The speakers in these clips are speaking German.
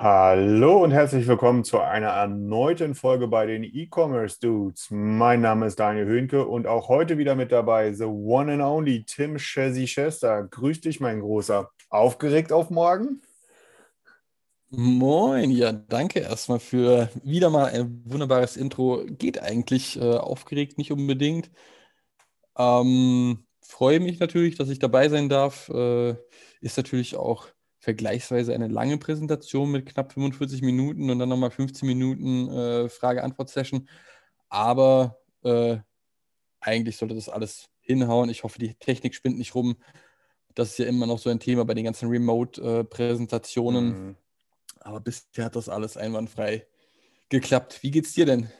Hallo und herzlich willkommen zu einer erneuten Folge bei den E-Commerce Dudes. Mein Name ist Daniel Höhnke und auch heute wieder mit dabei the one and only Tim Chessy Chester. Grüß dich, mein Großer. Aufgeregt auf morgen? Moin, ja, danke erstmal für wieder mal ein wunderbares Intro. Geht eigentlich äh, aufgeregt, nicht unbedingt. Ähm, freue mich natürlich, dass ich dabei sein darf. Äh, ist natürlich auch vergleichsweise eine lange Präsentation mit knapp 45 Minuten und dann nochmal 15 Minuten äh, Frage-Antwort-Session. Aber äh, eigentlich sollte das alles hinhauen. Ich hoffe, die Technik spinnt nicht rum. Das ist ja immer noch so ein Thema bei den ganzen Remote-Präsentationen. Mhm. Aber bisher hat das alles einwandfrei geklappt. Wie geht's dir denn?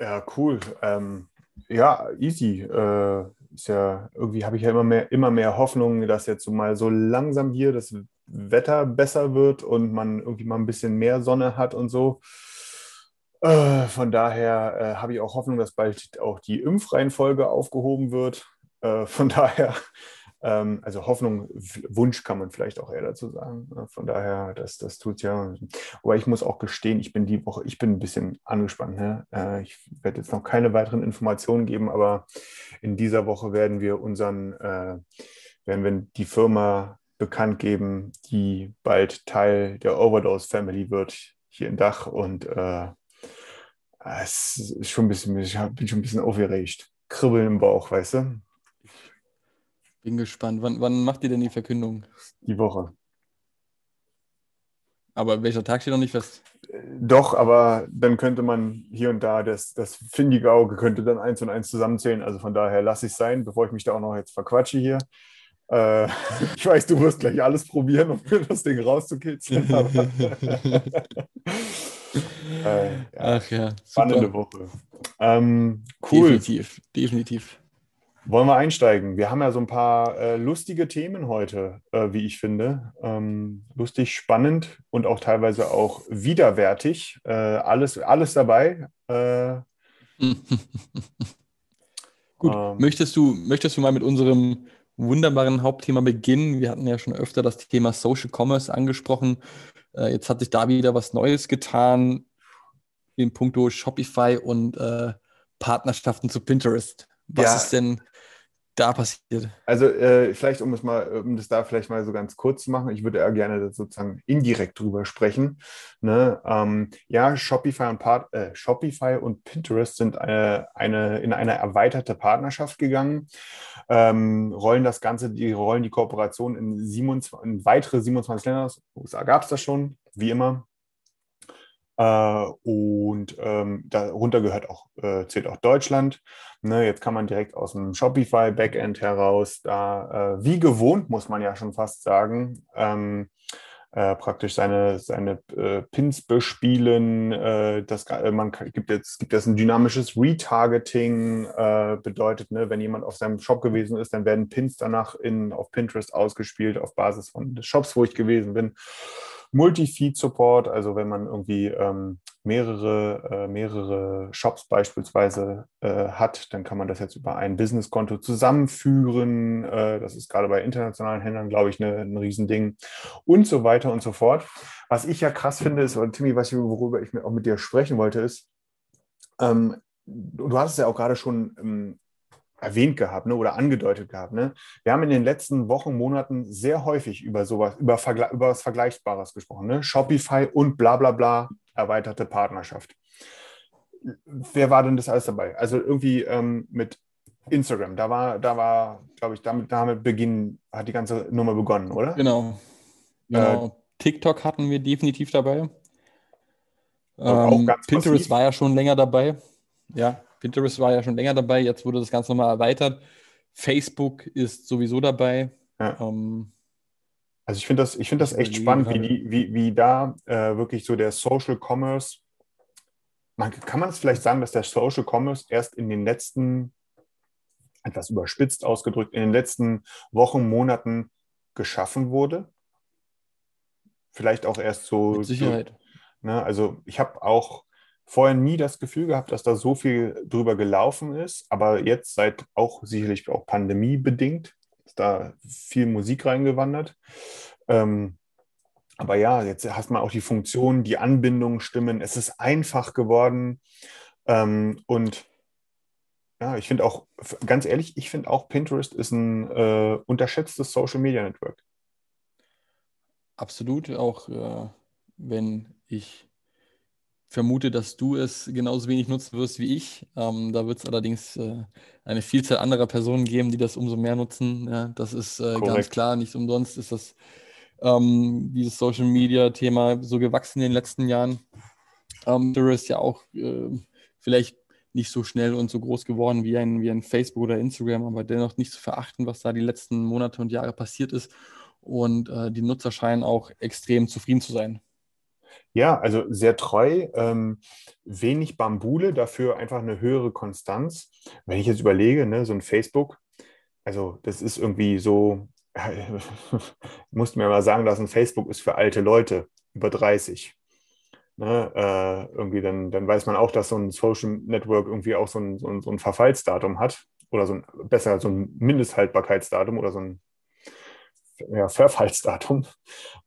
Ja, cool. Ähm, ja, easy. Äh, ist ja, irgendwie habe ich ja immer mehr, immer mehr Hoffnung, dass jetzt so mal so langsam hier das Wetter besser wird und man irgendwie mal ein bisschen mehr Sonne hat und so. Äh, von daher äh, habe ich auch Hoffnung, dass bald auch die Impfreihenfolge aufgehoben wird. Äh, von daher, ähm, also Hoffnung, Wunsch kann man vielleicht auch eher dazu sagen. Äh, Von daher, das, das tut ja. Aber ich muss auch gestehen, ich bin die Woche, ich bin ein bisschen angespannt. Ne? Äh, ich werde jetzt noch keine weiteren Informationen geben, aber in dieser Woche werden wir unseren, äh, werden wir die Firma bekannt geben, die bald Teil der Overdose Family wird hier in Dach und äh, es ist schon ein bisschen, ich bin schon ein bisschen aufgeregt. Kribbeln im Bauch, weißt du? Bin gespannt. Wann, wann macht ihr denn die Verkündung? Die Woche. Aber welcher Tag steht noch nicht fest? Doch, aber dann könnte man hier und da das, das findige Auge könnte dann eins und eins zusammenzählen. Also von daher lasse ich es sein, bevor ich mich da auch noch jetzt verquatsche hier. Äh, ich weiß, du wirst gleich alles probieren, um mir das Ding rauszukitzeln. Äh, ja, Ach ja, spannende super. Woche. Ähm, cool. Definitiv, definitiv. Wollen wir einsteigen? Wir haben ja so ein paar äh, lustige Themen heute, äh, wie ich finde. Ähm, lustig, spannend und auch teilweise auch widerwärtig. Äh, alles, alles dabei. Äh, Gut, Ähm. möchtest du, möchtest du mal mit unserem wunderbaren Hauptthema beginnen? Wir hatten ja schon öfter das Thema Social Commerce angesprochen. Äh, jetzt hat sich da wieder was Neues getan in puncto Shopify und äh, Partnerschaften zu Pinterest. Was Ja. ist denn da passiert? also äh, vielleicht, um es mal, um das da vielleicht mal so ganz kurz zu machen, ich würde eher gerne sozusagen indirekt drüber sprechen. Ne? Ähm, ja, Shopify und, Part, äh, Shopify und Pinterest sind eine, eine, in eine erweiterte Partnerschaft gegangen, ähm, rollen das Ganze, die rollen die Kooperation in, 27, in weitere 27 Länder. aus. USA gab es das schon, wie immer. Äh, und ähm, darunter gehört auch, äh, zählt auch Deutschland. Ne, jetzt kann man direkt aus dem Shopify Backend heraus, da äh, wie gewohnt, muss man ja schon fast sagen, ähm, äh, praktisch seine, seine äh, Pins bespielen. Äh, das, man gibt jetzt gibt es ein dynamisches Retargeting, bedeutet, ne, wenn jemand auf seinem Shop gewesen ist, dann werden Pins danach in, auf Pinterest ausgespielt auf Basis von des Shops, wo ich gewesen bin. Multi-Feed-Support, also wenn man irgendwie ähm, mehrere, äh, mehrere Shops beispielsweise äh, hat, dann kann man das jetzt über ein Businesskonto zusammenführen. Äh, das ist gerade bei internationalen Händlern, glaube ich, ne, ein Riesending und so weiter und so fort. Was ich ja krass finde, ist, oder Timmy, was ich, worüber ich auch mit dir sprechen wollte, ist, ähm, du hast es ja auch gerade schon ähm, erwähnt gehabt ne, oder angedeutet gehabt. Ne? Wir haben in den letzten Wochen, Monaten sehr häufig über sowas, über, Vergle über was Vergleichbares gesprochen. Ne? Shopify und bla bla bla, erweiterte Partnerschaft. Wer war denn das alles dabei? Also irgendwie ähm, mit Instagram, da war, da war, glaube ich, damit, damit beginn, hat die ganze Nummer begonnen, oder? Genau. genau. TikTok hatten wir definitiv dabei. auch Ähm, ganz Pinterest massiv. war ja schon länger dabei. Ja, Pinterest war ja schon länger dabei. Jetzt wurde das Ganze nochmal erweitert. Facebook ist sowieso dabei. Ja. Ähm, Also ich finde das, ich finde das echt spannend, wie, die, wie, wie da äh, wirklich so der Social Commerce, man, kann man es vielleicht sagen, dass der Social Commerce erst in den letzten, etwas überspitzt ausgedrückt, in den letzten Wochen, Monaten geschaffen wurde? Vielleicht auch erst so. mit Sicherheit. Ne? Also ich habe auch vorher nie das Gefühl gehabt, dass da so viel drüber gelaufen ist, aber jetzt seit auch sicherlich auch pandemiebedingt ist da viel Musik reingewandert. Ähm, aber ja, jetzt hast man auch die Funktionen, die Anbindungen stimmen. Es ist einfach geworden. Ähm, und ja, ich finde auch, ganz ehrlich, ich finde auch Pinterest ist ein äh, unterschätztes Social Media Network. Absolut, auch äh, wenn ich vermute, dass du es genauso wenig nutzen wirst wie ich. Ähm, da wird es allerdings äh, eine Vielzahl anderer Personen geben, die das umso mehr nutzen. Ja, das ist äh, ganz klar. Nicht umsonst ist das ähm, dieses Social Media Thema so gewachsen in den letzten Jahren. Ähm, Pinterest ja auch äh, vielleicht nicht so schnell und so groß geworden wie ein, wie ein Facebook oder Instagram, aber dennoch nicht zu verachten, was da die letzten Monate und Jahre passiert ist. Und äh, die Nutzer scheinen auch extrem zufrieden zu sein. Ja, also sehr treu, ähm, wenig Bambule, dafür einfach eine höhere Konstanz. Wenn ich jetzt überlege, ne, so ein Facebook, also das ist irgendwie so, musst mir mal sagen, dass ein Facebook ist für alte Leute über 30. Ne, äh, irgendwie dann, dann weiß man auch, dass so ein Social Network irgendwie auch so ein, so ein, so ein Verfallsdatum hat oder so ein, besser so ein Mindesthaltbarkeitsdatum oder so ein ja, Verfallsdatum.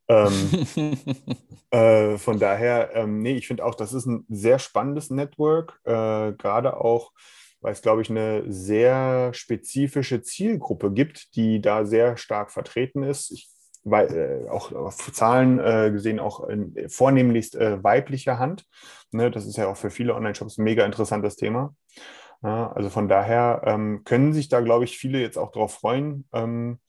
Ähm, äh, von daher, ähm, nee, ich finde auch, das ist ein sehr spannendes Network, äh, gerade auch, weil es, glaube ich, eine sehr spezifische Zielgruppe gibt, die da sehr stark vertreten ist. Ich, weil, äh, auch auf Zahlen äh, gesehen, auch in, vornehmlichst äh, weiblicher Hand. Ne, das ist ja auch für viele Online-Shops ein mega interessantes Thema. Ja, also von daher ähm, können sich da, glaube ich, viele jetzt auch drauf freuen, ähm,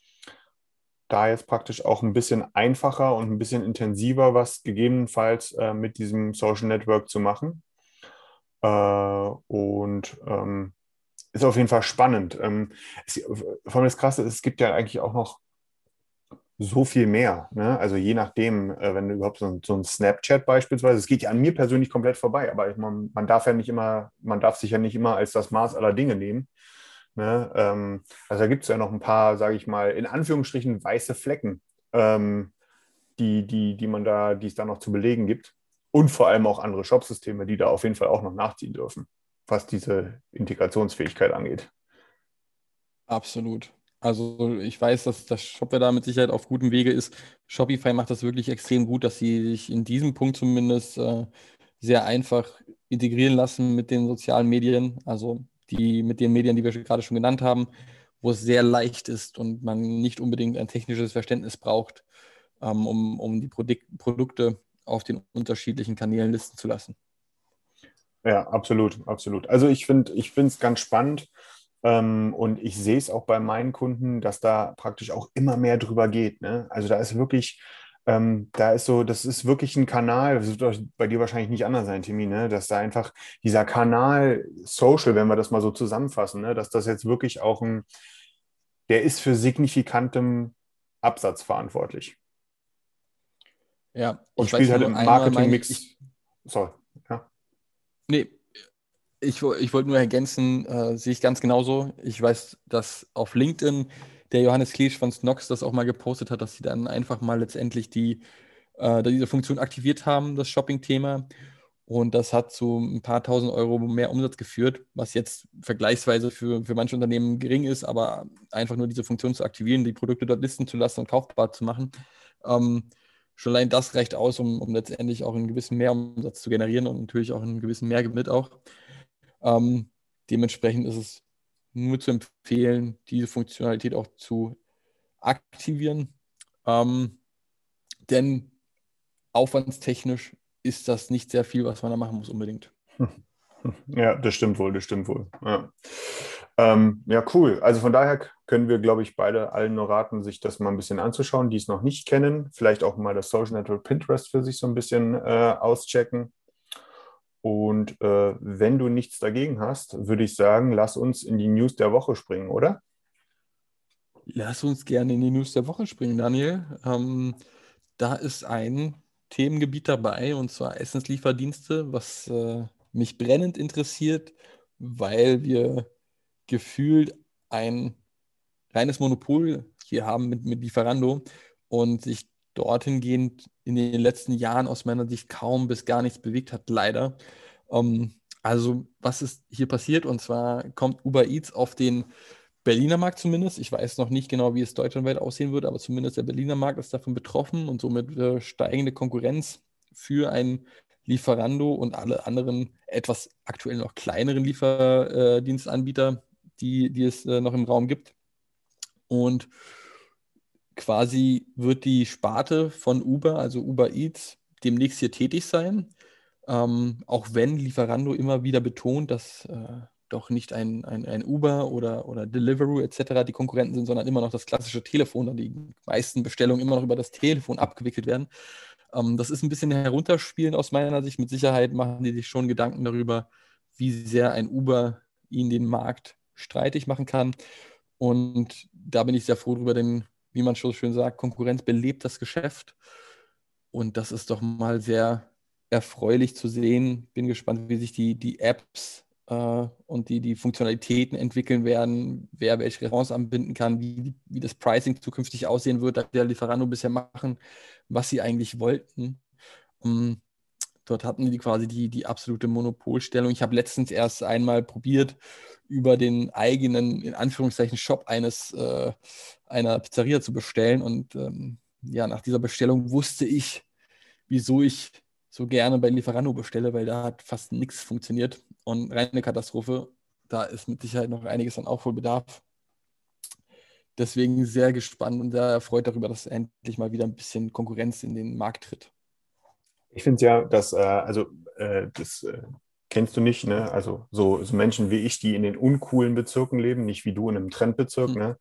da jetzt praktisch auch ein bisschen einfacher und ein bisschen intensiver was gegebenenfalls äh, mit diesem Social Network zu machen. Äh, und ähm, ist auf jeden Fall spannend. Ähm, es, vor allem das Krasse ist, es gibt ja eigentlich auch noch so viel mehr. Ne? Also je nachdem, äh, wenn du überhaupt so ein, so ein Snapchat beispielsweise, es geht ja an mir persönlich komplett vorbei, aber man, man darf ja nicht immer, man darf sich ja nicht immer als das Maß aller Dinge nehmen. Ne? Ähm, also da gibt es ja noch ein paar, sage ich mal, in Anführungsstrichen weiße Flecken, ähm, die, die, die man da, die es da noch zu belegen gibt. Und vor allem auch andere Shopsysteme, die da auf jeden Fall auch noch nachziehen dürfen, was diese Integrationsfähigkeit angeht. Absolut. Also ich weiß, dass das Shopware da mit Sicherheit auf gutem Wege ist. Shopify macht das wirklich extrem gut, dass sie sich in diesem Punkt zumindest äh, sehr einfach integrieren lassen mit den sozialen Medien, also die mit den Medien, die wir gerade schon genannt haben, wo es sehr leicht ist und man nicht unbedingt ein technisches Verständnis braucht, ähm, um, um die Prodik Produkte auf den unterschiedlichen Kanälen listen zu lassen. Ja, absolut, absolut. Also ich finde ich finde es ganz spannend. Ähm, und ich sehe es auch bei meinen Kunden, dass da praktisch auch immer mehr drüber geht. Ne? Also da ist wirklich, ähm, da ist so, das ist wirklich ein Kanal, das wird bei dir wahrscheinlich nicht anders sein, Timmy, ne? dass da einfach dieser Kanal Social, wenn wir das mal so zusammenfassen, ne? dass das jetzt wirklich auch ein, der ist für signifikantem Absatz verantwortlich. Ja, Und spielt halt im Marketingmix. Sorry. Ja. Nee, ich, ich wollte nur ergänzen, äh, sehe ich ganz genauso. Ich weiß, dass auf LinkedIn der Johannes Kliesch von Snox das auch mal gepostet hat, dass sie dann einfach mal letztendlich die, äh, diese Funktion aktiviert haben, das Shopping-Thema. Und das hat zu ein paar tausend Euro mehr Umsatz geführt, was jetzt vergleichsweise für, für manche Unternehmen gering ist, aber einfach nur diese Funktion zu aktivieren, die Produkte dort listen zu lassen und kaufbar zu machen. Ähm, schon allein das reicht aus, um, um letztendlich auch einen gewissen Mehrumsatz zu generieren und natürlich auch einen gewissen Mehrgewinn auch. Ähm, dementsprechend ist es nur zu empfehlen, diese Funktionalität auch zu aktivieren. Ähm, denn aufwandstechnisch ist das nicht sehr viel, was man da machen muss unbedingt. Ja, das stimmt wohl, das stimmt wohl. Ja. Ähm, ja, cool. Also von daher können wir, glaube ich, beide allen nur raten, sich das mal ein bisschen anzuschauen, die es noch nicht kennen. Vielleicht auch mal das Social Network Pinterest für sich so ein bisschen äh, auschecken. Und äh, wenn du nichts dagegen hast, würde ich sagen, lass uns in die News der Woche springen, oder? Lass uns gerne in die News der Woche springen, Daniel. Ähm, da ist ein Themengebiet dabei, und zwar Essenslieferdienste, was äh, mich brennend interessiert, weil wir gefühlt ein reines Monopol hier haben mit, mit Lieferando und sich dorthin gehend in den letzten Jahren aus meiner Sicht kaum bis gar nichts bewegt hat, leider. Ähm, also, was ist hier passiert? Und zwar kommt Uber Eats auf den Berliner Markt zumindest. Ich weiß noch nicht genau, wie es deutschlandweit aussehen wird, aber zumindest der Berliner Markt ist davon betroffen und somit äh, steigende Konkurrenz für ein Lieferando und alle anderen etwas aktuell noch kleineren Lieferdienstanbieter, die, die es äh, noch im Raum gibt. Und quasi wird die Sparte von Uber, also Uber Eats, demnächst hier tätig sein. Ähm, auch wenn Lieferando immer wieder betont, dass äh, doch nicht ein, ein, ein Uber oder, oder Deliveroo etc. die Konkurrenten sind, sondern immer noch das klassische Telefon, da die meisten Bestellungen immer noch über das Telefon abgewickelt werden. Ähm, das ist ein bisschen herunterspielen aus meiner Sicht. Mit Sicherheit machen die sich schon Gedanken darüber, wie sehr ein Uber ihnen den Markt streitig machen kann. Und da bin ich sehr froh drüber, denn wie man schon schön sagt, Konkurrenz belebt das Geschäft. Und das ist doch mal sehr erfreulich zu sehen. Bin gespannt, wie sich die, die Apps äh, und die, die Funktionalitäten entwickeln werden, wer welche Restaurants anbinden kann, wie, wie das Pricing zukünftig aussehen wird, da der Lieferando bisher machen, was sie eigentlich wollten. Um, ähm, dort hatten die quasi die, die absolute Monopolstellung. Ich habe letztens erst einmal probiert, über den eigenen, in Anführungszeichen, Shop eines äh, einer Pizzeria zu bestellen. Und ähm, ja, nach dieser Bestellung wusste ich, wieso ich so gerne bei Lieferando bestelle, weil da hat fast nichts funktioniert und reine Katastrophe. Da ist mit Sicherheit noch einiges an Aufholbedarf. Deswegen sehr gespannt und sehr erfreut darüber, dass endlich mal wieder ein bisschen Konkurrenz in den Markt tritt. Ich finde ja, dass, äh, also äh, das äh, kennst du nicht, ne? Also so, so, Menschen wie ich, die in den uncoolen Bezirken leben, nicht wie du in einem Trendbezirk, mhm. ne?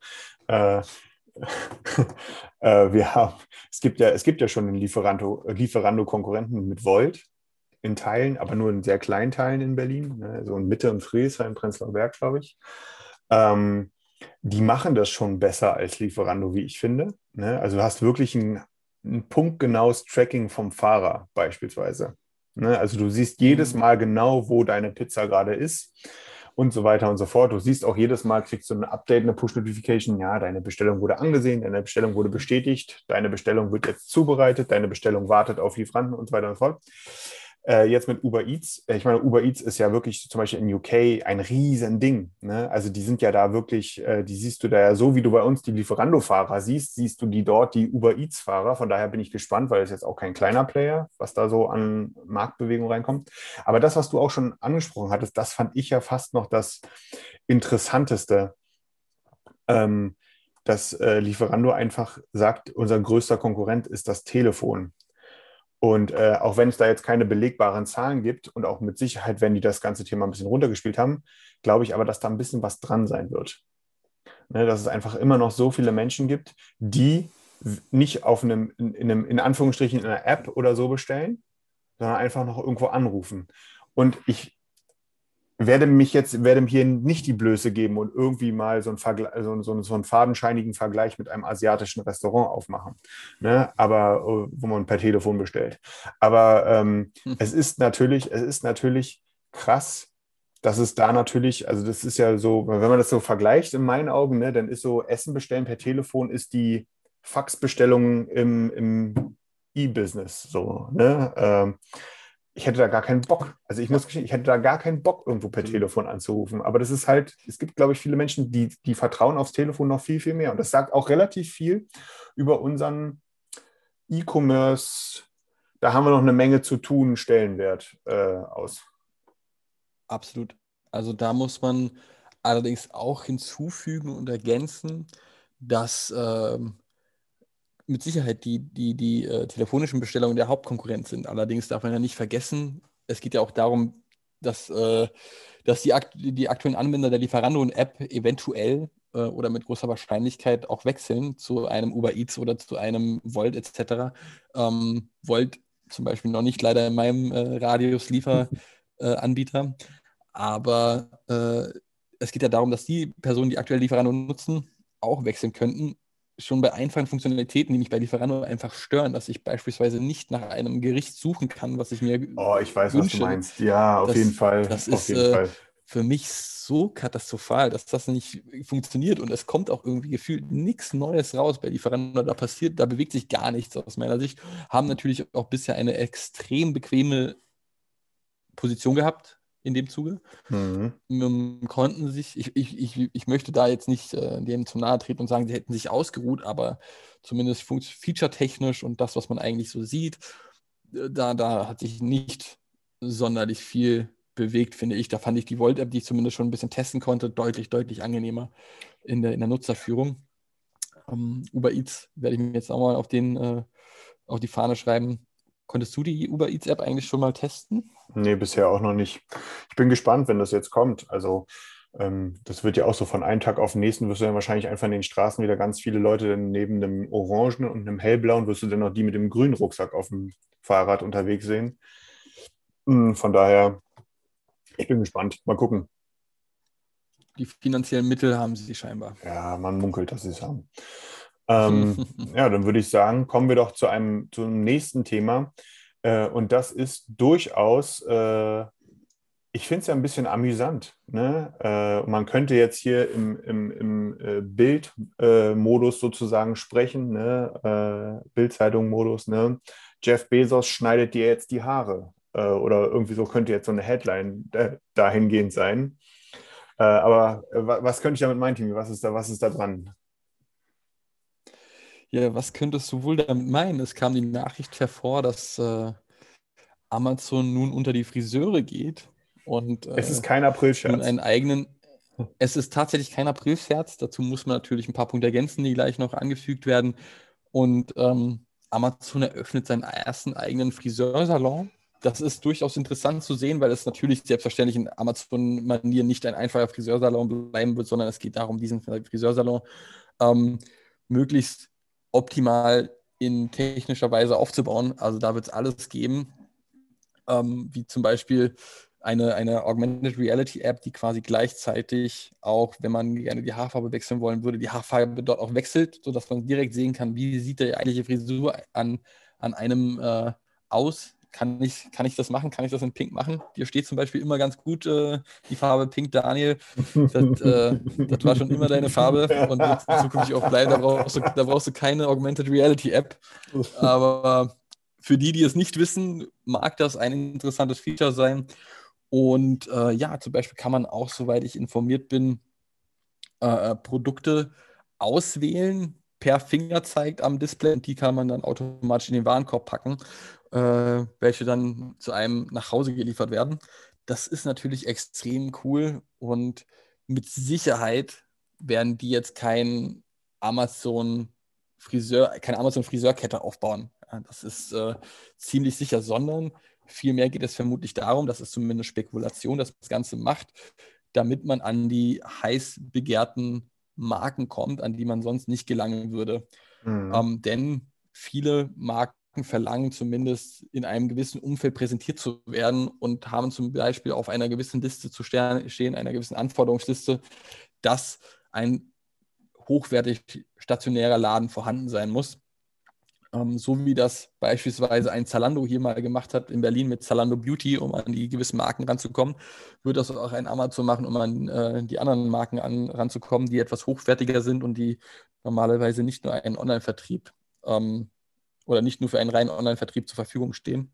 Äh, äh, wir haben, es gibt ja, es gibt ja schon einen Lieferando, Lieferando-Konkurrenten mit Volt in Teilen, aber nur in sehr kleinen Teilen in Berlin, ne? so in Mitte und Friedrichshain, Prenzlauer Berg, glaube ich. Ähm, die machen das schon besser als Lieferando, wie ich finde. Ne? Also du hast wirklich ein, ein punktgenaues Tracking vom Fahrer beispielsweise. Ne? Also du siehst jedes mhm. Mal genau, wo deine Pizza gerade ist und so weiter und so fort. Du siehst auch jedes Mal, kriegst du ein Update, eine Push-Notification, ja, deine Bestellung wurde angesehen, deine Bestellung wurde bestätigt, deine Bestellung wird jetzt zubereitet, deine Bestellung wartet auf Lieferanten und so weiter und so fort. Äh, jetzt mit Uber Eats, äh, ich meine, Uber Eats ist ja wirklich zum Beispiel in UK ein riesen Ding. Ne? Also die sind ja da wirklich, äh, die siehst du da ja so, wie du bei uns die Lieferando-Fahrer siehst, siehst du die dort, die Uber Eats-Fahrer. Von daher bin ich gespannt, weil es jetzt auch kein kleiner Player, was da so an Marktbewegung reinkommt. Aber das, was du auch schon angesprochen hattest, das fand ich ja fast noch das Interessanteste. Ähm, dass äh, Lieferando einfach sagt, unser größter Konkurrent ist das Telefon. Und äh, auch wenn es da jetzt keine belegbaren Zahlen gibt und auch mit Sicherheit, wenn die das ganze Thema ein bisschen runtergespielt haben, glaube ich aber, dass da ein bisschen was dran sein wird. Ne, dass es einfach immer noch so viele Menschen gibt, die nicht auf einem, in, in einem, in Anführungsstrichen, in einer App oder so bestellen, sondern einfach noch irgendwo anrufen. Und ich werde mich jetzt, werde hier nicht die Blöße geben und irgendwie mal so einen, Vergleich, so, so, so einen fadenscheinigen Vergleich mit einem asiatischen Restaurant aufmachen, ne? aber äh, wo man per Telefon bestellt. Aber ähm, hm. es ist natürlich, es ist natürlich krass, dass es da natürlich, also das ist ja so, wenn man das so vergleicht in meinen Augen, ne, dann ist so Essen bestellen per Telefon ist die Faxbestellung im, im E-Business so. Ne? Ähm, ich hätte da gar keinen Bock. Also ich muss ich hätte da gar keinen Bock, irgendwo per mhm. Telefon anzurufen. Aber das ist halt, es gibt, glaube ich, viele Menschen, die, die vertrauen aufs Telefon noch viel, viel mehr. Und das sagt auch relativ viel über unseren E-Commerce, da haben wir noch eine Menge zu tun, Stellenwert äh, aus. Absolut. Also da muss man allerdings auch hinzufügen und ergänzen, dass ähm, mit Sicherheit die, die, die äh, telefonischen Bestellungen der Hauptkonkurrent sind. Allerdings darf man ja nicht vergessen, es geht ja auch darum, dass, äh, dass die, akt die aktuellen Anwender der Lieferando-App eventuell äh, oder mit großer Wahrscheinlichkeit auch wechseln zu einem Uber Eats oder zu einem Volt etc. Ähm, Volt zum Beispiel noch nicht leider in meinem äh, Radius Lieferanbieter. aber äh, es geht ja darum, dass die Personen, die aktuell Lieferando nutzen, auch wechseln könnten, schon bei einfachen Funktionalitäten, die mich bei Lieferando einfach stören, dass ich beispielsweise nicht nach einem Gericht suchen kann, was ich mir Oh, ich weiß, wünsche. was du meinst. Ja, auf Das- jeden Fall. das ist, äh, für mich so katastrophal, dass das nicht funktioniert und es kommt auch irgendwie gefühlt nichts Neues raus bei Lieferando. Da passiert, da bewegt sich gar nichts aus meiner Sicht. Haben natürlich auch bisher eine extrem bequeme Position gehabt in dem Zuge. Mhm. ähm, konnten sich, ich, ich, ich, ich möchte da jetzt nicht äh, denen zu nahe treten und sagen, sie hätten sich ausgeruht, aber zumindest feature-technisch und das, was man eigentlich so sieht, äh, da, da hat sich nicht sonderlich viel bewegt, finde ich. Da fand ich die Volt-App, die ich zumindest schon ein bisschen testen konnte, deutlich, deutlich angenehmer in der, in der Nutzerführung. Ähm, Uber Eats werde ich mir jetzt auch mal auf, den, äh, auf die Fahne schreiben. Konntest du die Uber Eats App eigentlich schon mal testen? Nee, bisher auch noch nicht. Ich bin gespannt, wenn das jetzt kommt. Also, ähm, das wird ja auch so von einem Tag auf den nächsten, wirst du dann wahrscheinlich einfach in den Straßen wieder ganz viele Leute dann neben einem orangen und einem hellblauen, wirst du dann noch die mit dem grünen Rucksack auf dem Fahrrad unterwegs sehen. Mm, Von daher, ich bin gespannt. Mal gucken. Die finanziellen Mittel haben sie scheinbar. Ja, man munkelt, dass sie es haben. Ähm, ja, dann würde ich sagen, kommen wir doch zu einem zum nächsten Thema. Äh, und das ist durchaus, äh, ich finde es ja ein bisschen amüsant. Ne? Äh, man könnte jetzt hier im, im, im äh, Bild-Modus sozusagen sprechen, ne? äh, Bild-Zeitung-Modus. Ne? Jeff Bezos schneidet dir jetzt die Haare. Äh, oder irgendwie so könnte jetzt so eine Headline äh, dahingehend sein. Äh, aber äh, wa- was könnte ich damit meinen, Timmy? Was ist da, was ist da dran? Ja, was könntest du wohl damit meinen? Es kam die Nachricht hervor, dass äh, Amazon nun unter die Friseure geht und Es äh, ist kein Aprilscherz. einen eigenen. Es ist tatsächlich kein Aprilscherz. Dazu muss man natürlich ein paar Punkte ergänzen, die gleich noch angefügt werden. Und ähm, Amazon eröffnet seinen ersten eigenen Friseursalon. Das ist durchaus interessant zu sehen, weil es natürlich selbstverständlich in Amazon-Manier nicht ein einfacher Friseursalon bleiben wird, sondern es geht darum, diesen Friseursalon ähm, möglichst optimal in technischer Weise aufzubauen. Also da wird es alles geben, ähm, wie zum Beispiel eine, eine Augmented Reality App, die quasi gleichzeitig auch, wenn man gerne die Haarfarbe wechseln wollen würde, die Haarfarbe dort auch wechselt, sodass man direkt sehen kann, wie sieht die eigentliche Frisur an, an einem äh, aus. Kann ich, kann ich das machen? Kann ich das in Pink machen? Dir steht zum Beispiel immer ganz gut äh, die Farbe Pink, Daniel. Das, äh, das war schon immer deine Farbe und wird zukünftig auch bleiben. Da brauchst, du, da brauchst du keine Augmented Reality App. Aber für die, die es nicht wissen, mag das ein interessantes Feature sein. Und äh, ja, zum Beispiel kann man auch, soweit ich informiert bin, äh, Produkte auswählen per Fingerzeig am Display und die kann man dann automatisch in den Warenkorb packen, äh, welche dann zu einem nach Hause geliefert werden. Das ist natürlich extrem cool und mit Sicherheit werden die jetzt kein Amazon Friseur, keine Amazon Friseurkette aufbauen. Das ist äh, ziemlich sicher, sondern vielmehr geht es vermutlich darum, das ist zumindest Spekulation, dass man das Ganze macht, damit man an die heiß begehrten Marken kommt, an die man sonst nicht gelangen würde. Mhm. Ähm, denn viele Marken verlangen zumindest in einem gewissen Umfeld präsentiert zu werden und haben zum Beispiel auf einer gewissen Liste zu stehen, einer gewissen Anforderungsliste, dass ein hochwertig stationärer Laden vorhanden sein muss. Ähm, so wie das beispielsweise ein Zalando hier mal gemacht hat in Berlin mit Zalando Beauty, um an die gewissen Marken ranzukommen, wird das auch ein Amazon machen, um an äh, die anderen Marken an, ranzukommen, die etwas hochwertiger sind und die normalerweise nicht nur einen Online-Vertrieb ähm, oder nicht nur für einen reinen Online-Vertrieb zur Verfügung stehen.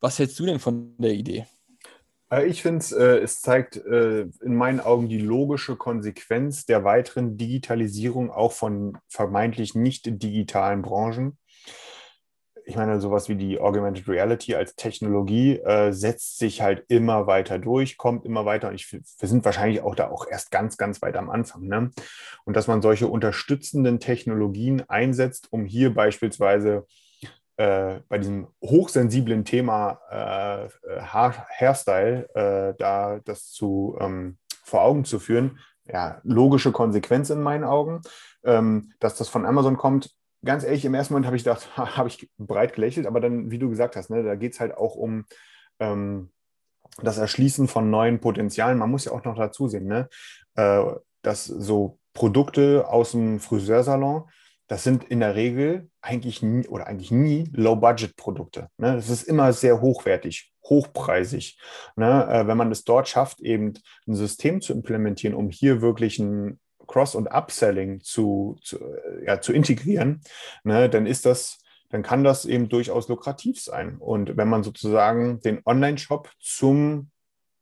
Was hältst du denn von der Idee? Äh, Ich finde, äh, es zeigt äh, in meinen Augen die logische Konsequenz der weiteren Digitalisierung auch von vermeintlich nicht digitalen Branchen. Ich meine, sowas wie die Augmented Reality als Technologie äh, setzt sich halt immer weiter durch, kommt immer weiter. Und ich, wir sind wahrscheinlich auch da auch erst ganz, ganz weit am Anfang. Ne? Und dass man solche unterstützenden Technologien einsetzt, um hier beispielsweise äh, bei diesem hochsensiblen Thema äh, Haar Hairstyle äh, da das zu ähm, vor Augen zu führen, ja, logische Konsequenz in meinen Augen, ähm, dass das von Amazon kommt. Ganz ehrlich, im ersten Moment habe ich gedacht, habe ich breit gelächelt, aber dann, wie du gesagt hast, ne, da geht es halt auch um ähm, das Erschließen von neuen Potenzialen. Man muss ja auch noch dazu sehen, ne, äh, dass so Produkte aus dem Friseursalon, das sind in der Regel eigentlich nie oder eigentlich nie Low-Budget-Produkte. Ne? Das ist immer sehr hochwertig, hochpreisig. Ne? Äh, wenn man es dort schafft, eben ein System zu implementieren, um hier wirklich ein Cross- und Upselling zu, zu, äh, ja, zu integrieren, ne, dann ist das, dann kann das eben durchaus lukrativ sein. Und wenn man sozusagen den Online-Shop zum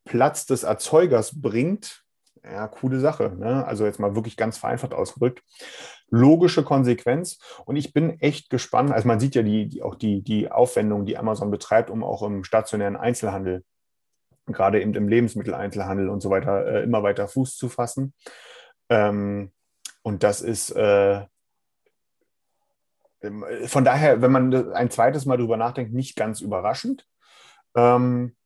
Platz des Erzeugers bringt, ja, coole Sache. Ne? Also jetzt mal wirklich ganz vereinfacht ausgedrückt. Logische Konsequenz. Und ich bin echt gespannt. Also man sieht ja die, die auch die, die Aufwendungen, die Amazon betreibt, um auch im stationären Einzelhandel, gerade eben im Lebensmitteleinzelhandel und so weiter, äh, immer weiter Fuß zu fassen. Ähm, und das ist äh, von daher, wenn man ein zweites Mal drüber nachdenkt, nicht ganz überraschend. Ähm,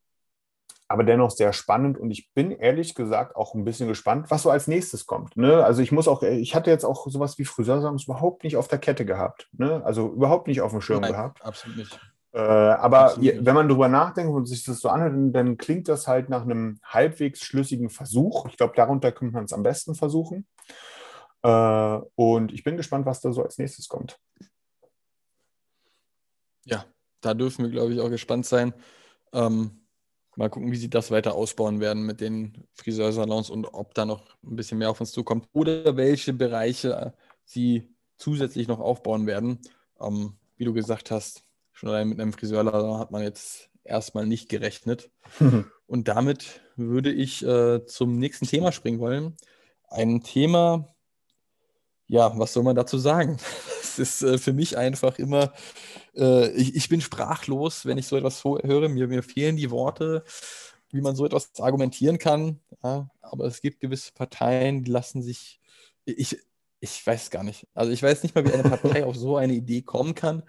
aber dennoch sehr spannend und ich bin ehrlich gesagt auch ein bisschen gespannt, was so als nächstes kommt. Ne? Also ich muss auch, ich hatte jetzt auch sowas wie Friseursalons überhaupt nicht auf der Kette gehabt, ne? also überhaupt nicht auf dem Schirm Nein, gehabt. Absolut nicht. Äh, aber Absolut wenn man drüber nachdenkt und sich das so anhört, dann, dann klingt das halt nach einem halbwegs schlüssigen Versuch. Ich glaube, darunter könnte man es am besten versuchen. Äh, und ich bin gespannt, was da so als nächstes kommt. Ja, da dürfen wir, glaube ich, auch gespannt sein. Ähm, mal gucken, wie sie das weiter ausbauen werden mit den Friseursalons und ob da noch ein bisschen mehr auf uns zukommt oder welche Bereiche sie zusätzlich noch aufbauen werden. Ähm, wie du gesagt hast, schon allein mit einem Friseursalon hat man jetzt erstmal nicht gerechnet. Und damit würde ich äh, zum nächsten Thema springen wollen. Ein Thema, ja, was soll man dazu sagen? Es ist äh, für mich einfach immer, äh, ich, ich bin sprachlos, wenn ich so etwas höre. Mir, mir fehlen die Worte, wie man so etwas argumentieren kann. Ja, aber es gibt gewisse Parteien, die lassen sich, ich, ich weiß gar nicht. Also ich weiß nicht mal, wie eine Partei auf so eine Idee kommen kann.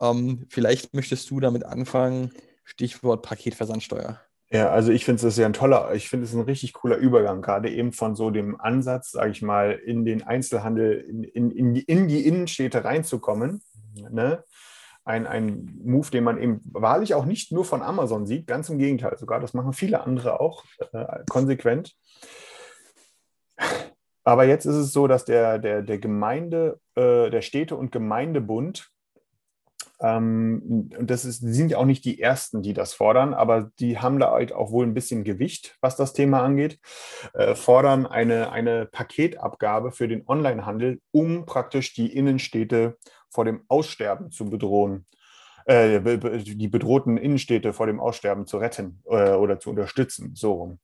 Ähm, vielleicht möchtest du damit anfangen, Stichwort Paketversandsteuer. Ja, also ich finde es ja ein toller, ich finde es ein richtig cooler Übergang, gerade eben von so dem Ansatz, sage ich mal, in den Einzelhandel, in, in, in, die, in die Innenstädte reinzukommen. Ne? Ein, ein Move, den man eben wahrlich auch nicht nur von Amazon sieht, ganz im Gegenteil sogar, das machen viele andere auch äh, konsequent. Aber jetzt ist es so, dass der, der, der Gemeinde, äh, der Städte- und Gemeindebund ähm, und das ist, sind ja auch nicht die ersten, die das fordern, aber die haben da halt auch wohl ein bisschen Gewicht, was das Thema angeht, äh, fordern eine, eine Paketabgabe für den Onlinehandel, um praktisch die Innenstädte vor dem Aussterben zu bedrohen. Äh, die bedrohten Innenstädte vor dem Aussterben zu retten äh, oder zu unterstützen, so rum.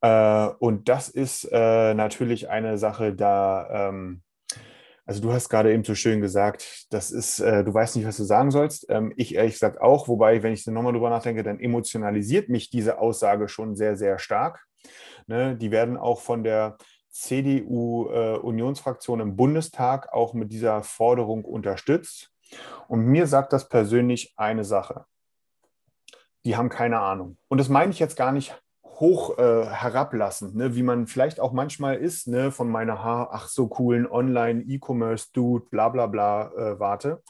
Äh, und das ist äh, natürlich eine Sache, da ähm, also du hast gerade eben so schön gesagt, das ist, äh, du weißt nicht, was du sagen sollst. Ähm, ich ehrlich gesagt auch, wobei, wenn ich nochmal drüber nachdenke, dann emotionalisiert mich diese Aussage schon sehr, sehr stark. Ne? Die werden auch von der CDU-Unionsfraktion äh, im Bundestag auch mit dieser Forderung unterstützt. Und mir sagt das persönlich eine Sache. Die haben keine Ahnung. Und das meine ich jetzt gar nicht hoch äh, herablassend, ne? wie man vielleicht auch manchmal ist, ne? von meiner ach so coolen Online-E-Commerce-Dude, bla bla bla äh, warte,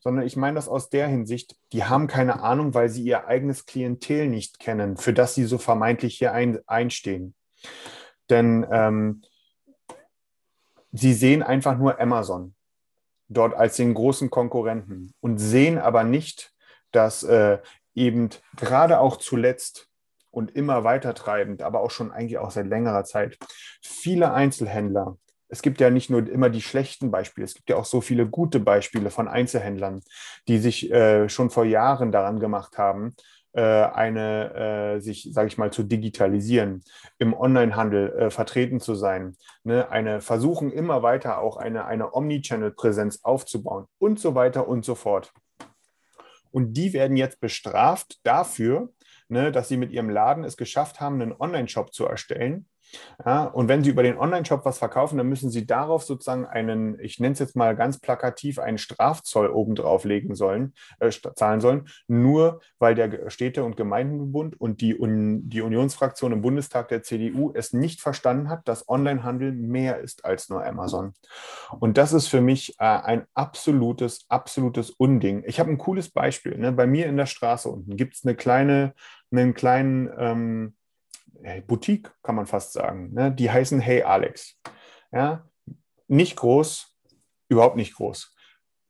sondern ich meine das aus der Hinsicht, die haben keine Ahnung, weil sie ihr eigenes Klientel nicht kennen, für das sie so vermeintlich hier ein, einstehen. Denn ähm, sie sehen einfach nur Amazon dort als den großen Konkurrenten und sehen aber nicht, dass äh, eben gerade auch zuletzt und immer weiter treibend, aber auch schon eigentlich auch seit längerer Zeit. Viele Einzelhändler, es gibt ja nicht nur immer die schlechten Beispiele, es gibt ja auch so viele gute Beispiele von Einzelhändlern, die sich äh, schon vor Jahren daran gemacht haben, äh, eine, äh, sich, sage ich mal, zu digitalisieren, im Onlinehandel äh, vertreten zu sein, ne? eine versuchen immer weiter auch eine, eine Omnichannel-Präsenz aufzubauen und so weiter und so fort. Und die werden jetzt bestraft dafür, ne, dass sie mit ihrem Laden es geschafft haben, einen Online-Shop zu erstellen. Ja, und wenn Sie über den Online-Shop was verkaufen, dann müssen Sie darauf sozusagen einen, ich nenne es jetzt mal ganz plakativ, einen Strafzoll obendrauf legen sollen, äh, zahlen sollen, nur weil der Städte- und Gemeindenbund und die, Un die Unionsfraktion im Bundestag der CDU es nicht verstanden hat, dass Onlinehandel mehr ist als nur Amazon. Und das ist für mich äh, ein absolutes, absolutes Unding. Ich habe ein cooles Beispiel. Ne? Bei mir in der Straße unten gibt es eine kleine einen kleinen ähm, Boutique, kann man fast sagen. Ne? Die heißen Hey Alex. Ja? nicht groß, überhaupt nicht groß,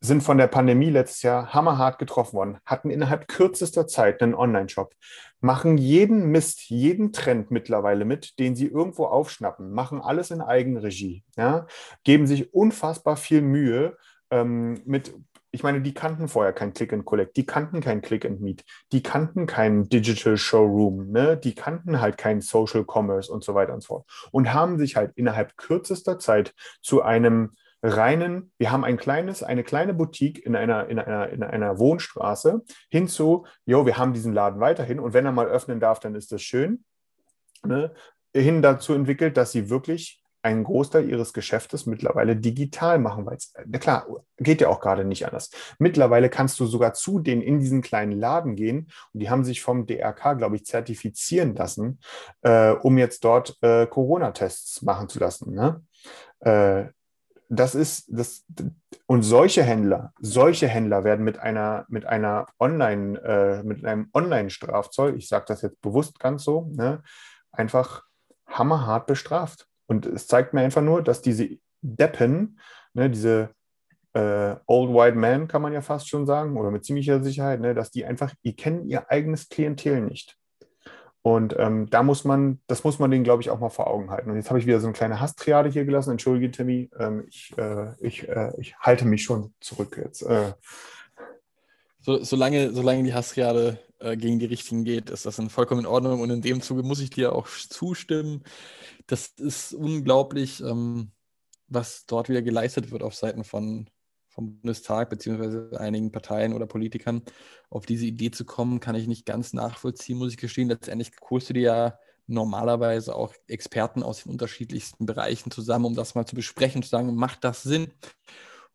sind von der Pandemie letztes Jahr hammerhart getroffen worden, hatten innerhalb kürzester Zeit einen Online-Shop, machen jeden Mist, jeden Trend mittlerweile mit, den sie irgendwo aufschnappen, machen alles in Eigenregie, ja, geben sich unfassbar viel Mühe ähm, mit ich meine, die kannten vorher kein Click and Collect, die kannten kein Click and Meet, die kannten keinen Digital Showroom, ne? die kannten halt keinen Social Commerce und so weiter und so fort und haben sich halt innerhalb kürzester Zeit zu einem reinen, wir haben ein kleines, eine kleine Boutique in einer, in einer, in einer Wohnstraße hinzu, jo, wir haben diesen Laden weiterhin und wenn er mal öffnen darf, dann ist das schön, ne? hin dazu entwickelt, dass sie wirklich einen Großteil ihres Geschäftes mittlerweile digital machen, weil es, na klar, geht ja auch gerade nicht anders. Mittlerweile kannst du sogar zu denen in diesen kleinen Laden gehen und die haben sich vom DRK, glaube ich, zertifizieren lassen, äh, um jetzt dort äh, Corona-Tests machen zu lassen. Ne? Äh, das ist das und solche Händler, solche Händler werden mit einer mit einer Online äh, mit einem Online-Strafzoll, ich sage das jetzt bewusst ganz so, ne, einfach hammerhart bestraft. Und es zeigt mir einfach nur, dass diese Deppen, ne, diese äh, Old White Men, kann man ja fast schon sagen, oder mit ziemlicher Sicherheit, ne, dass die einfach, die kennen ihr eigenes Klientel nicht. Und ähm, da muss man, das muss man denen, glaube ich, auch mal vor Augen halten. Und jetzt habe ich wieder so eine kleine Hasstriade hier gelassen. Entschuldige, Timmy, ähm, ich, äh, ich, äh, ich halte mich schon zurück jetzt. Äh. So, solange, solange die Hassriade äh, gegen die Richtigen geht, ist das in vollkommen in Ordnung. Und in dem Zuge muss ich dir auch zustimmen. Das ist unglaublich, ähm, was dort wieder geleistet wird auf Seiten von, vom Bundestag beziehungsweise einigen Parteien oder Politikern. Auf diese Idee zu kommen, kann ich nicht ganz nachvollziehen, muss ich gestehen. Letztendlich holst du dir ja normalerweise auch Experten aus den unterschiedlichsten Bereichen zusammen, um das mal zu besprechen, zu sagen, macht das Sinn?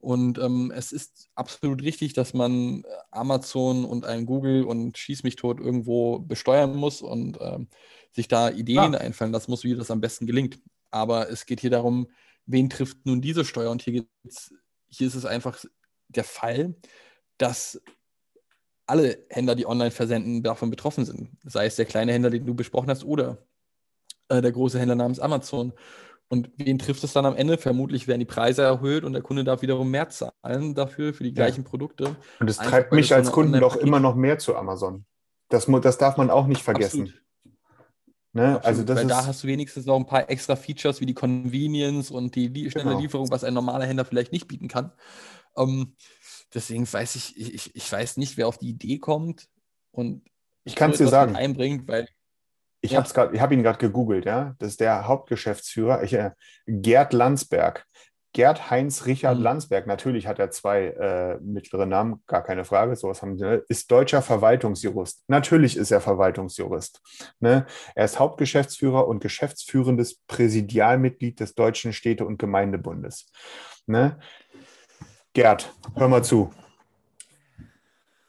Und ähm, es ist absolut richtig, dass man äh, Amazon und ein Google und Schieß mich tot irgendwo besteuern muss und ähm, sich da Ideen ja. einfallen lassen muss, wie das am besten gelingt. Aber es geht hier darum, wen trifft nun diese Steuer? Und hier, hier ist es einfach der Fall, dass alle Händler, die online versenden, davon betroffen sind. Sei es der kleine Händler, den du besprochen hast, oder äh, der große Händler namens Amazon. Und wen trifft es dann am Ende? Vermutlich werden die Preise erhöht und der Kunde darf wiederum mehr zahlen dafür, für die gleichen ja. Produkte. Und es treibt mich als Kunden doch immer noch mehr zu Amazon. Das, das darf man auch nicht vergessen. Ne? Also das Weil da hast du wenigstens noch ein paar extra Features wie die Convenience und die, die schnelle genau. Lieferung, was ein normaler Händler vielleicht nicht bieten kann. Ähm, deswegen weiß ich, ich, ich weiß nicht, wer auf die Idee kommt und ich kann es dir sagen. einbringt, weil ich ja. habe hab ihn gerade gegoogelt, ja. Das ist der Hauptgeschäftsführer, ich, äh, Gerd Landsberg. Gerd Heinz Richard mhm. Landsberg, natürlich hat er zwei äh, mittlere Namen, gar keine Frage, sowas haben sie, ne? ist deutscher Verwaltungsjurist. Natürlich ist er Verwaltungsjurist. Ne? Er ist Hauptgeschäftsführer und geschäftsführendes Präsidialmitglied des Deutschen Städte- und Gemeindebundes. Ne? Gerd, hör mal zu.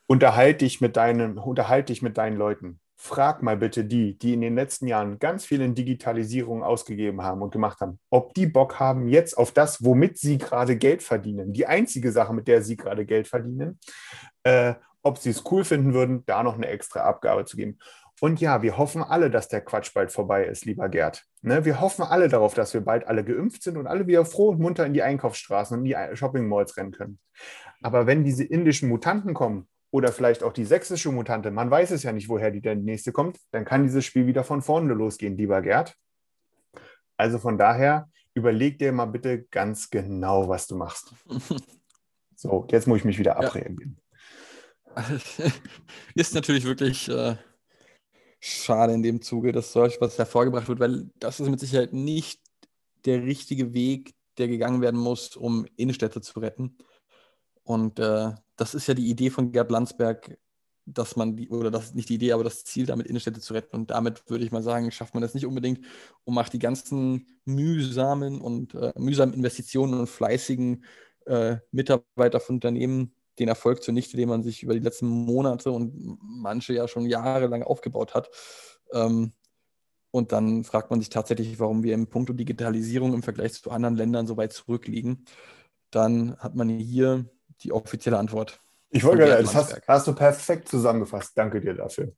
Unterhalte dich mit deinen, unterhalte dich mit deinen Leuten frag mal bitte die, die in den letzten Jahren ganz viel in Digitalisierung ausgegeben haben und gemacht haben, ob die Bock haben jetzt auf das, womit sie gerade Geld verdienen, die einzige Sache, mit der sie gerade Geld verdienen, äh, ob sie es cool finden würden, da noch eine extra Abgabe zu geben. Und ja, wir hoffen alle, dass der Quatsch bald vorbei ist, lieber Gerd. Ne, wir hoffen alle darauf, dass wir bald alle geimpft sind und alle wieder froh und munter in die Einkaufsstraßen und in die Shopping Malls rennen können. Aber wenn diese indischen Mutanten kommen oder vielleicht auch die sächsische Mutante, man weiß es ja nicht, woher die der nächste kommt, dann kann dieses Spiel wieder von vorne losgehen, lieber Gerd. Also von daher, überleg dir mal bitte ganz genau, was du machst. So, jetzt muss ich mich wieder abreagieren. Ist natürlich wirklich äh, schade in dem Zuge, dass solch was hervorgebracht wird, weil das ist mit Sicherheit nicht der richtige Weg, der gegangen werden muss, um Innenstädte zu retten. Und äh, das ist ja die Idee von Gerd Landsberg, dass man die, oder das ist nicht die Idee, aber das Ziel, damit Innenstädte zu retten. Und damit würde ich mal sagen, schafft man das nicht unbedingt und macht die ganzen mühsamen und äh, mühsamen Investitionen und fleißigen äh, Mitarbeiter von Unternehmen den Erfolg zunichte, den man sich über die letzten Monate und manche ja schon jahrelang aufgebaut hat. Ähm, und dann fragt man sich tatsächlich, warum wir im Punkt Digitalisierung im Vergleich zu anderen Ländern so weit zurückliegen. Dann hat man hier die offizielle Antwort. Ich wollte gerade, das hast, hast, du perfekt zusammengefasst. Danke dir dafür.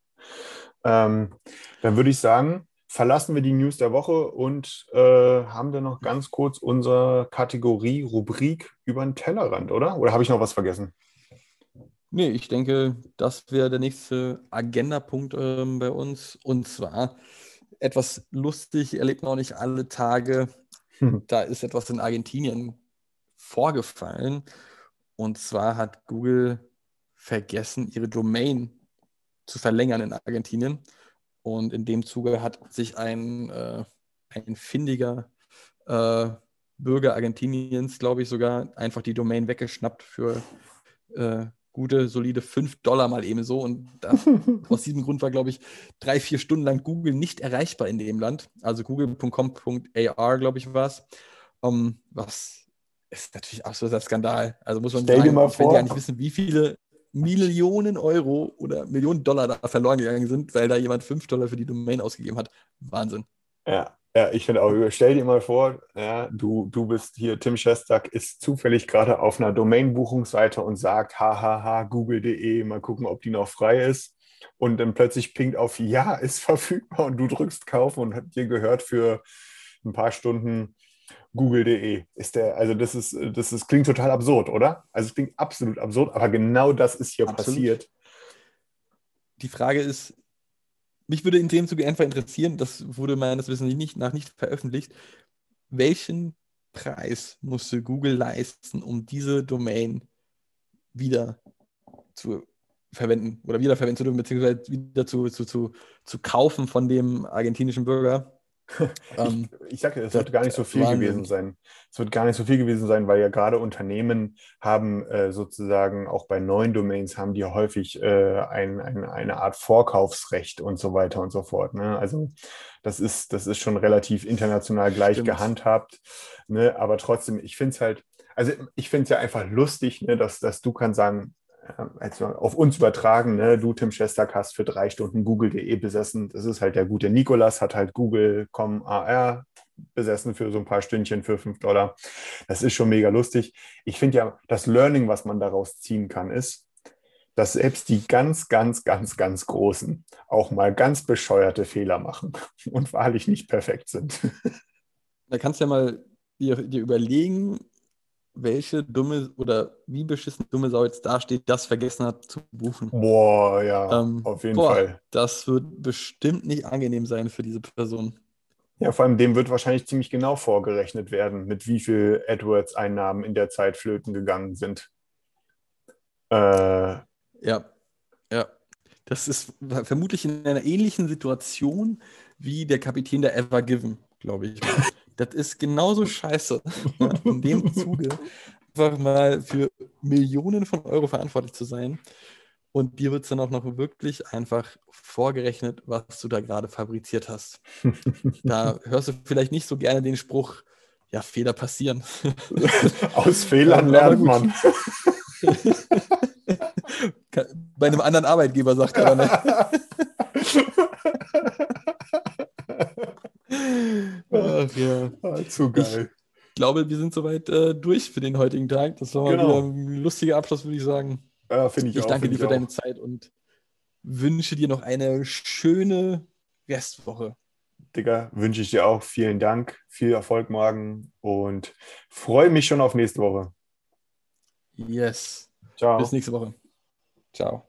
Ähm, dann würde ich sagen, verlassen wir die News der Woche und äh, haben dann noch ganz kurz unsere Kategorie, Rubrik über den Tellerrand, oder? Oder habe ich noch was vergessen? Nee, ich denke, das wäre der nächste Agendapunkt ähm, bei uns. Und zwar etwas lustig, erlebt man auch nicht alle Tage. Hm. Da ist etwas in Argentinien vorgefallen. Und zwar hat Google vergessen, ihre Domain zu verlängern in Argentinien. Und in dem Zuge hat sich ein, äh, ein findiger äh, Bürger Argentiniens, glaube ich, sogar einfach die Domain weggeschnappt für äh, gute, solide 5 Dollar mal eben so. Und da, aus diesem Grund war, glaube ich, drei, vier Stunden lang Google nicht erreichbar in dem Land. Also google.com.ar, glaube ich, war es. Um, was ist natürlich absoluter Skandal. Also muss man Stell dir sagen, mal auch wenn vor- die ja nicht wissen, wie viele Millionen Euro oder Millionen Dollar da verloren gegangen sind, weil da jemand 5 Dollar für die Domain ausgegeben hat. Wahnsinn. Ja, ja, ich finde auch, stell dir mal vor, ja, du, du bist hier, Tim Schestak ist zufällig gerade auf einer Domain-Buchungsseite und sagt, hahaha, google.de, mal gucken, ob die noch frei ist. Und dann plötzlich pinkt auf, ja, ist verfügbar und du drückst kaufen und hat dir gehört für ein paar Stunden google.de. Ist der, also das ist, das ist, klingt total absurd, oder? Also es klingt absolut absurd, aber genau das ist hier Absolut. passiert. Die Frage ist, mich würde in dem Zuge einfach interessieren, das wurde meines Wissens nicht, nach nicht veröffentlicht, welchen Preis musste Google leisten, um diese Domain wieder zu verwenden oder wiederverwenden zu dürfen, beziehungsweise wieder zu, zu, zu, zu kaufen von dem argentinischen Bürger? Ähm, Ich sage, es wird gar nicht so viel Wahnsinn. gewesen sein. Es wird gar nicht so viel gewesen sein, weil ja gerade Unternehmen haben äh, sozusagen auch bei neuen Domains haben die häufig äh, ein, ein, eine Art Vorkaufsrecht und so weiter und so fort. Ne? Also das ist, das ist schon relativ international gleich Stimmt. gehandhabt. Ne? Aber trotzdem, ich finde es halt, also ich finde es ja einfach lustig, ne, dass, dass du kannst sagen, also auf uns übertragen, ne? du Tim Schestak hast für drei Stunden google.de besessen. Das ist halt der gute Nikolas, hat halt google.com AR besessen für so ein paar Stündchen für 5 Dollar. Das ist schon mega lustig. Ich finde ja, das Learning, was man daraus ziehen kann, ist, dass selbst die ganz, ganz, ganz, ganz Großen auch mal ganz bescheuerte Fehler machen und wahrlich nicht perfekt sind. da kannst du ja mal dir, dir überlegen, welche dumme oder wie beschissen dumme Sau jetzt dasteht, das vergessen hat zu buchen. Boah, ja, Ähm, auf jeden boah, Fall. Das wird bestimmt nicht angenehm sein für diese Person. Ja, vor allem dem wird wahrscheinlich ziemlich genau vorgerechnet werden, mit wie viel AdWords-Einnahmen in der Zeit flöten gegangen sind. Äh, Ja, ja. Das ist vermutlich in einer ähnlichen Situation wie der Kapitän der Ever Given, glaube ich. Das ist genauso scheiße, in dem Zuge einfach mal für Millionen von Euro verantwortlich zu sein. Und dir wird es dann auch noch wirklich einfach vorgerechnet, was du da gerade fabriziert hast. Da hörst du vielleicht nicht so gerne den Spruch, ja, Fehler passieren. aus Fehlern lernt man. Bei einem anderen Arbeitgeber sagt er dann. Ach ja. Ah, Zu geil. Ich glaube, wir sind soweit äh, durch für den heutigen Tag. Das war Genau. ein lustiger Abschluss, würde ich sagen. Ja, finde ich, Ich auch. danke finde dir für ich deine auch. Zeit und wünsche dir noch eine schöne Restwoche. Digga, wünsche ich dir auch. Vielen Dank. Viel Erfolg morgen und freue mich schon auf nächste Woche. Yes. Ciao. Bis nächste Woche. Ciao.